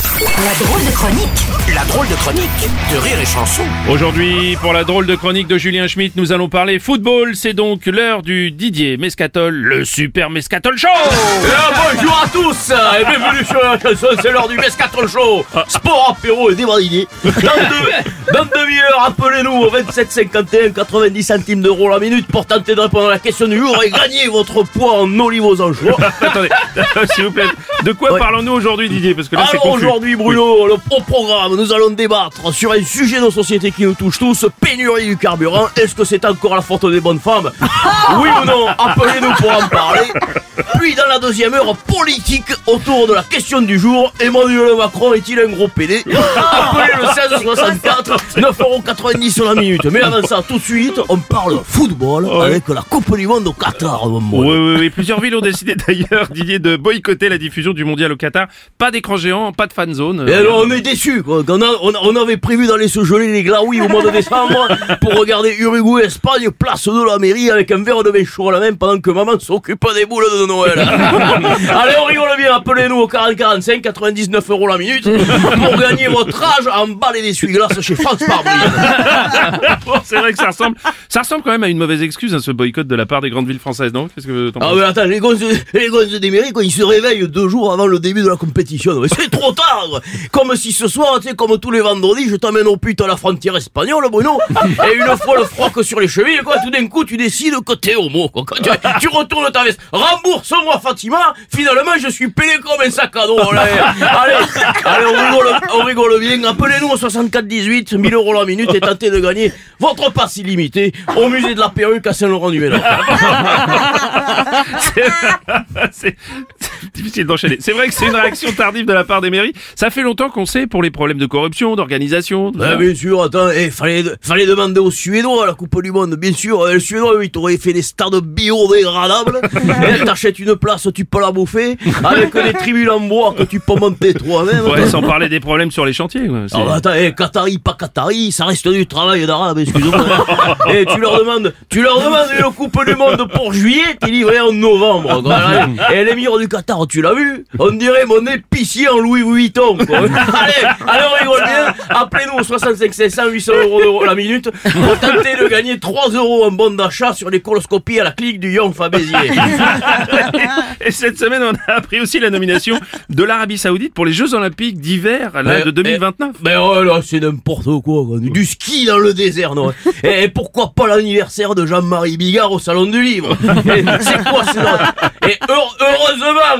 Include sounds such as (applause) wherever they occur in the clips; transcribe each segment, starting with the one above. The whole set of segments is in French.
La drôle de chronique La drôle de chronique de Rire et Chanson. Aujourd'hui, pour la drôle de chronique de Julien Schmitt, nous allons parler football. C'est donc l'heure du Didier Mescatol, le super Mescatol Show Eh, bonjour à tous et bienvenue sur la chanson, c'est l'heure du Mescatron Show Sport, apéro et débat d'idées Dans deux, dans demi-heure, appelez-nous au 27 51 90 centimes d'euros la minute pour tenter de répondre à la question du jour et gagner votre poids en olive aux anchois (laughs) Attendez, s'il vous plaît, de quoi Ouais. parlons-nous aujourd'hui Didier? Parce que là c'est. Aujourd'hui Bruno, le, au programme, nous allons débattre sur un sujet de société qui nous touche tous, pénurie du carburant. Est-ce que c'est encore la faute des bonnes femmes? (laughs) Oui ou non? Appelez-nous pour en parler. Puis dans la deuxième heure, politique autour de la question du jour, Emmanuel Macron est-il un gros PD (laughs) Appelez le 1664, 9,90€ sur la minute. Mais avant ça, tout de suite, on parle football Ouais. avec la Coupe du Monde au Qatar. Oui, oui, oui. Plusieurs villes ont décidé (laughs) d'ailleurs, Didier, de boycotter la diffusion du mondial au Qatar. Pas d'écran géant, pas de fan zone. Et alors on est déçus quoi. On, a- on, a- on avait prévu d'aller se geler les glaouis au mois de décembre (laughs) pour regarder Uruguay Espagne place de la mairie avec un verre de vin chaud à la main pendant que maman s'occupe des boules de Noël. (laughs) Allez on rigole bien, appelez-nous au 40 45 99 euros la minute pour gagner votre âge en et d'essuie-glace chez France. (laughs) Bon, c'est vrai que ça ressemble, ça ressemble quand même à une mauvaise excuse, hein, ce boycott de la part des grandes villes françaises, non? Qu'est-ce que Ah mais attends, les gosses, les gosses des mairies, quoi, ils se réveillent deux jours avant le début de la compétition. Mais C'est trop tard quoi. Comme si ce soir, tu sais, comme tous les vendredis, je t'emmène au pute à la frontière espagnole, Bruno. Et une fois le froc sur les chevilles, quoi, tout d'un coup, tu décides que t'es homo, quoi. Quand tu, tu retournes ta veste. Rembourse-moi, Finalement, je suis pelé comme un sac à dos. Allez, allez, allez, on rigole, on rigole bien. Appelez-nous au 64 18, 1000 euros la minute et tentez de gagner votre passe illimité au musée de la perruque à Saint-Laurent-du-Ménard. (laughs) c'est c'est (laughs) difficile d'enchaîner. C'est vrai que c'est une réaction tardive de la part des mairies. Ça fait longtemps qu'on sait pour les problèmes de corruption, d'organisation. Ah, bien sûr, attends, eh, fallait, fallait demander aux Suédois la Coupe du Monde, bien sûr. euh, Les Suédois, ils t'auraient fait des stades biodégradables. (laughs) Et T'achètes une place, tu peux la bouffer, avec des tribunes en bois que tu peux monter toi-même. Ouais, sans parler des problèmes sur les chantiers. quoi. Ah bah attends, eh, Qatari, pas Qatari, ça reste du travail d'arabe, excuse-moi. (laughs) Et tu leur demandes, tu leur demandes une coupe du monde pour juillet, t'es livré en novembre. quoi. Et l'émir du Qatar, tu l'as vu On dirait mon épicier en Louis Vuitton. quoi. (laughs) allez, allez, on rigole bien. Appelez-nous au 65 500 800 euros d'euros la minute pour tenter de gagner 3 euros en bon d'achat sur les coloscopies à la clinique du Young Fabézier. (laughs) Et cette semaine, on a appris aussi la nomination de l'Arabie Saoudite pour les Jeux Olympiques d'hiver de 2029. Mais oh là, c'est n'importe quoi, quoi. Du ski dans le désert, non Et pourquoi pas l'anniversaire de Jean-Marie Bigard au Salon du Livre Et C'est quoi ce Et heure-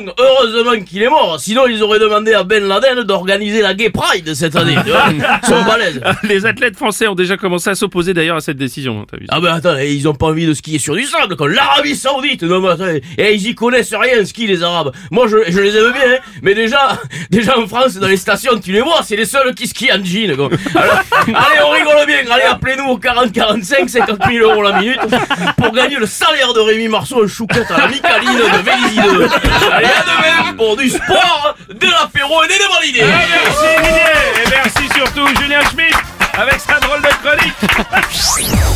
heureusement, heureusement qu'il est mort. Sinon, ils auraient demandé à Ben Laden d'organiser la Gay Pride cette année. Ils (laughs) sont balèzes. Les athlètes français ont déjà commencé à s'opposer d'ailleurs à cette décision. hein, vu Ah ben attends, ils ont pas envie de skier sur du sable comme l'Arabie Saoudite. Non mais attends, et ils y connaissent rien ski les Arabes. Moi je, je les aime bien, hein, mais déjà, (laughs) déjà en France dans les stations tu les vois, c'est les seuls qui skient en jean. quoi. Alors, (laughs) allez on rigole bien, allez appelez-nous au 40 45 50 000 euros la minute pour gagner le salaire de Rémi Marceau en chouquette à la Micaline de Vélizy 2. Allez à demain pour du sport, de l'apéro et des d'idées. Ah, merci Didier Et merci surtout Julien Schmitt avec sa drôle de chronique (laughs)